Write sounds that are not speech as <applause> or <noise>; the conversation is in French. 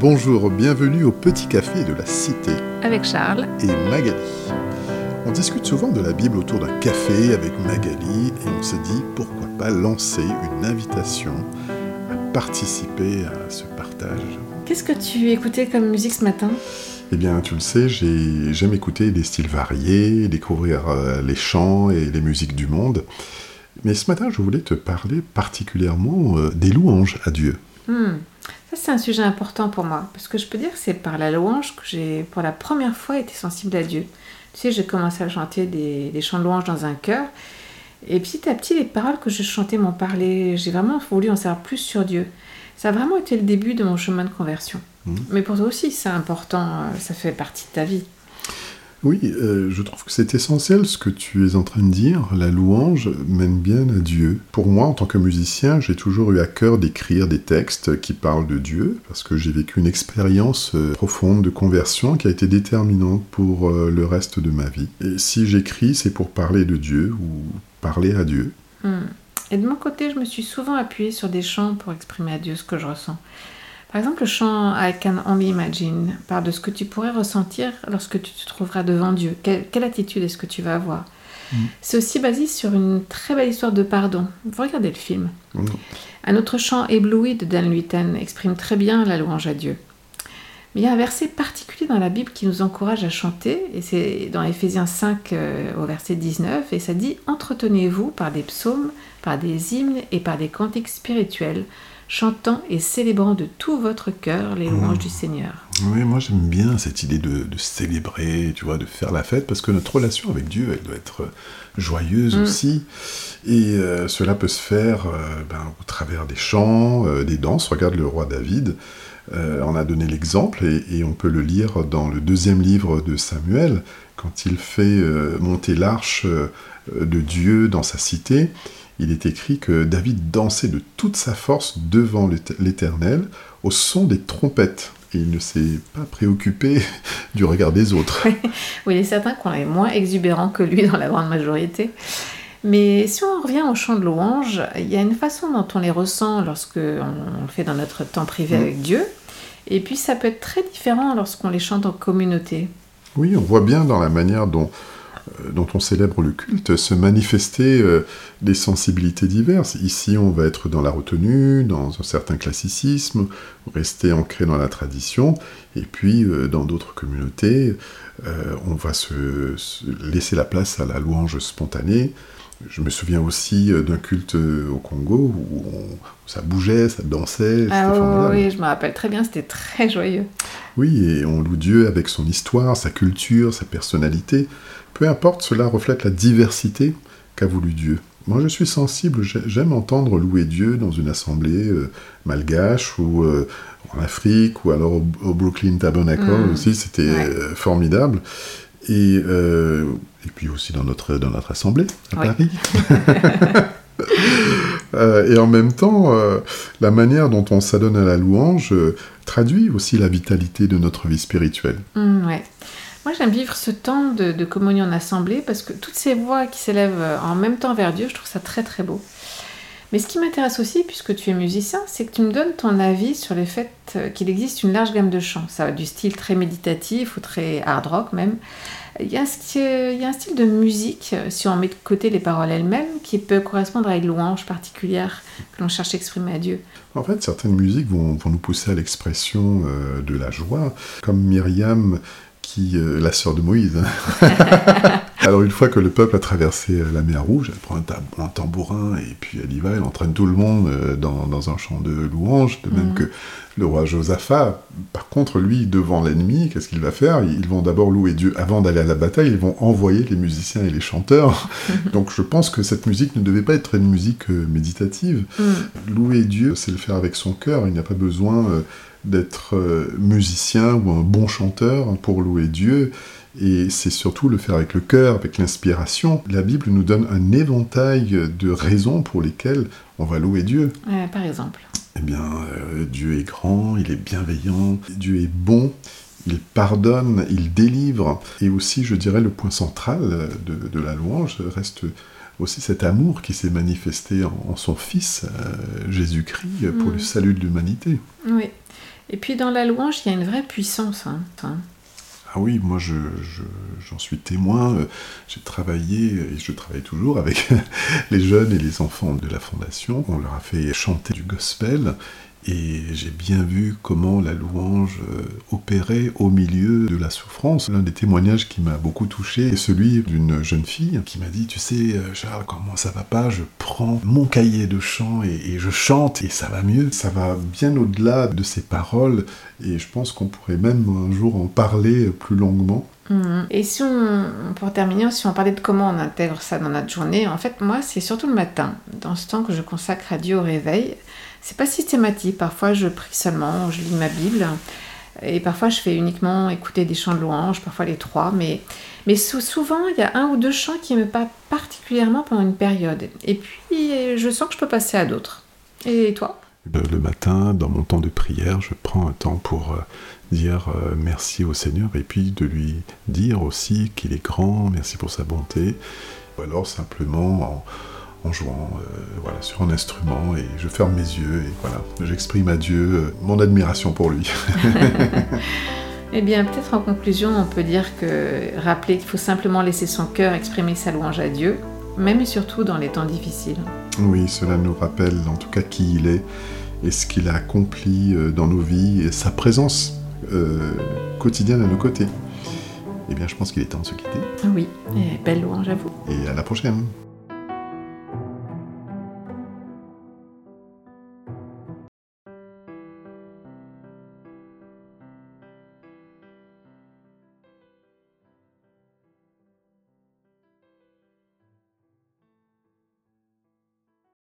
Bonjour, bienvenue au Petit Café de la Cité. Avec Charles. Et Magali. On discute souvent de la Bible autour d'un café avec Magali et on s'est dit pourquoi pas lancer une invitation à participer à ce partage. Qu'est-ce que tu écoutais comme musique ce matin? Eh bien, tu le sais, j'aime écouter des styles variés, découvrir euh, les chants et les musiques du monde. Mais ce matin, je voulais te parler particulièrement euh, des louanges à Dieu. Hmm. Ça, c'est un sujet important pour moi, parce que je peux dire que c'est par la louange que j'ai, pour la première fois, été sensible à Dieu. Tu sais, j'ai commencé à chanter des, chants de louange dans un chœur, et petit à petit, les paroles que je chantais m'ont parlé. J'ai vraiment voulu en savoir plus sur Dieu. Ça a vraiment été le début de mon chemin de conversion. Mmh. Mais pour toi aussi, c'est important, euh, ça fait partie de ta vie. Oui, euh, je trouve que c'est essentiel ce que tu es en train de dire. La louange mène bien à Dieu. Pour moi, en tant que musicien, j'ai toujours eu à cœur d'écrire des textes qui parlent de Dieu, parce que j'ai vécu une expérience euh, profonde de conversion qui a été déterminante pour euh, le reste de ma vie. Et si j'écris, c'est pour parler de Dieu ou parler à Dieu. Hmm. Et de mon côté, je me suis souvent appuyée sur des chants pour exprimer à Dieu ce que je ressens. Par exemple, le chant I Can Only Imagine parle de ce que tu pourrais ressentir lorsque tu te trouveras devant Dieu. Quelle, attitude est-ce que tu vas avoir mm. C'est aussi basé sur une très belle histoire de pardon. Vous regardez le film. Mm. Un autre chant ébloui de Dan Luiten exprime très bien la louange à Dieu. Mais il y a un verset particulier dans la Bible qui nous encourage à chanter, et c'est dans Éphésiens 5 euh, au verset 19, et ça dit Entretenez-vous par des psaumes, par des hymnes et par des cantiques spirituels chantant et célébrant de tout votre cœur les louanges du Seigneur. Oui, moi j'aime bien cette idée de, célébrer, tu vois, de faire la fête, parce que notre relation avec Dieu, elle doit être joyeuse mm. aussi. Et euh, cela peut se faire euh, ben, au travers des chants, euh, des danses. Regarde le roi David, on a donné l'exemple, et, on peut le lire dans le deuxième livre de Samuel, quand il fait monter l'arche de Dieu dans sa cité il est écrit que David dansait de toute sa force devant l'Éternel au son des trompettes. Et il ne s'est pas préoccupé <laughs> du regard des autres. <laughs> oui, il est certain qu'on est moins exubérant que lui dans la grande majorité. Mais si on revient au chant de louange, il y a une façon dont on les ressent lorsque on le fait dans notre temps privé mm. avec Dieu. Et puis ça peut être très différent lorsqu'on les chante en communauté. Oui, on voit bien dans la manière dont euh, dont on célèbre le culte se manifester euh, des sensibilités diverses. Ici, on va être dans la retenue, dans un certain classicisme, rester ancré dans la tradition, et puis euh, dans d'autres communautés, on va se, laisser la place à la louange spontanée. Je me souviens aussi d'un culte au Congo où, ça bougeait, ça dansait. Ah oui, je me rappelle très bien, c'était très joyeux. Oui, et on loue Dieu avec son histoire, sa culture, sa personnalité. Peu importe, cela reflète la diversité qu'a voulu Dieu. Moi, je suis sensible, j'aime entendre louer Dieu dans une assemblée euh, malgache ou euh, en Afrique ou alors au, Brooklyn Tabernacle mm. aussi, c'était euh, formidable. Et, et, puis aussi dans notre, dans notre assemblée à Paris. <laughs> <laughs> et en même temps, la manière dont on s'adonne à la louange traduit aussi la vitalité de notre vie spirituelle. Mm, ouais. Moi, j'aime vivre ce temps de, communion en assemblée parce que toutes ces voix qui s'élèvent euh, en même temps vers Dieu, je trouve ça très très beau. Mais ce qui m'intéresse aussi, puisque tu es musicien, c'est que tu me donnes ton avis sur le fait euh, qu'il existe une large gamme de chants. Ça va du style très méditatif ou très hard rock même. Il y, a un style, de musique, euh, si on met de côté les paroles elles-mêmes, qui peut correspondre à une louange particulière que l'on cherche à exprimer à Dieu. En fait, certaines musiques vont, nous pousser à l'expression de la joie, comme Myriam qui, euh, la sœur de Moïse. <laughs> Alors une fois que le peuple a traversé euh, la mer Rouge, elle prend un, tambourin et puis elle y va, elle entraîne tout le monde euh, dans, un chant de louange, de même mhm. que le roi Josaphat. Par contre, lui, devant l'ennemi, qu'est-ce qu'il va faire? Ils vont d'abord louer Dieu. Avant d'aller à la bataille, ils vont envoyer les musiciens et les chanteurs. <laughs> Donc je pense que cette musique ne devait pas être une musique méditative. Mhm. Louer Dieu, c'est le faire avec son cœur. Il n'y a pas besoin d'être euh, musicien ou un bon chanteur pour louer Dieu. Et c'est surtout le faire avec le cœur, avec l'inspiration. La Bible nous donne un éventail de raisons pour lesquelles on va louer Dieu. par exemple Eh bien, euh, Dieu est grand, il est bienveillant, Dieu est bon, il pardonne, il délivre. Et aussi, je dirais, le point central de, de la louange reste aussi cet amour qui s'est manifesté en, son Fils, euh, Jésus-Christ, pour le mm. salut de l'humanité. Oui. Et puis dans la louange, il y a une vraie puissance. Hein. Ah oui, moi j'en je, suis témoin. J'ai travaillé, et je travaille toujours avec <laughs> les jeunes et les enfants de la Fondation. On leur a fait chanter du gospel et j'ai bien vu comment la louange euh, opérait au milieu de la souffrance. L'un des témoignages qui m'a beaucoup touché est celui d'une jeune fille qui m'a dit, tu sais, euh, Charles, moi ça va pas, je prends mon cahier de chant et, je chante et ça va mieux. Ça va bien au-delà de ces paroles et je pense qu'on pourrait même un jour en parler plus longuement. Mhm. Et si on, pour terminer, si on parlait de comment on intègre ça dans notre journée, en fait, moi, c'est surtout le matin, dans ce temps que je consacre à Dieu au réveil. C'est pas systématique. Parfois, je prie seulement, je lis ma Bible. Et parfois, je fais uniquement écouter des chants de louange, parfois les trois. Mais, mais souvent, il y a un ou deux chants qui me parlent particulièrement pendant une période. Et puis, je sens que je peux passer à d'autres. Et toi? Le matin, dans mon temps de prière, je prends un temps pour euh, dire euh, merci au Seigneur et puis de lui dire aussi qu'il est grand, merci pour sa bonté. Ou alors simplement en en jouant euh, voilà, sur un instrument et je ferme mes yeux et voilà, j'exprime à Dieu euh, mon admiration pour lui. <laughs> eh bien, peut-être en conclusion, on peut dire que rappeler qu'il faut simplement laisser son cœur exprimer sa louange à Dieu, même et surtout dans les temps difficiles. Oui, cela nous rappelle en tout cas qui il est et ce qu'il a accompli euh, dans nos vies et sa présence quotidienne à nos côtés. Eh bien, je pense qu'il est temps de se quitter. Oui, et belle louange à vous. Et à la prochaine.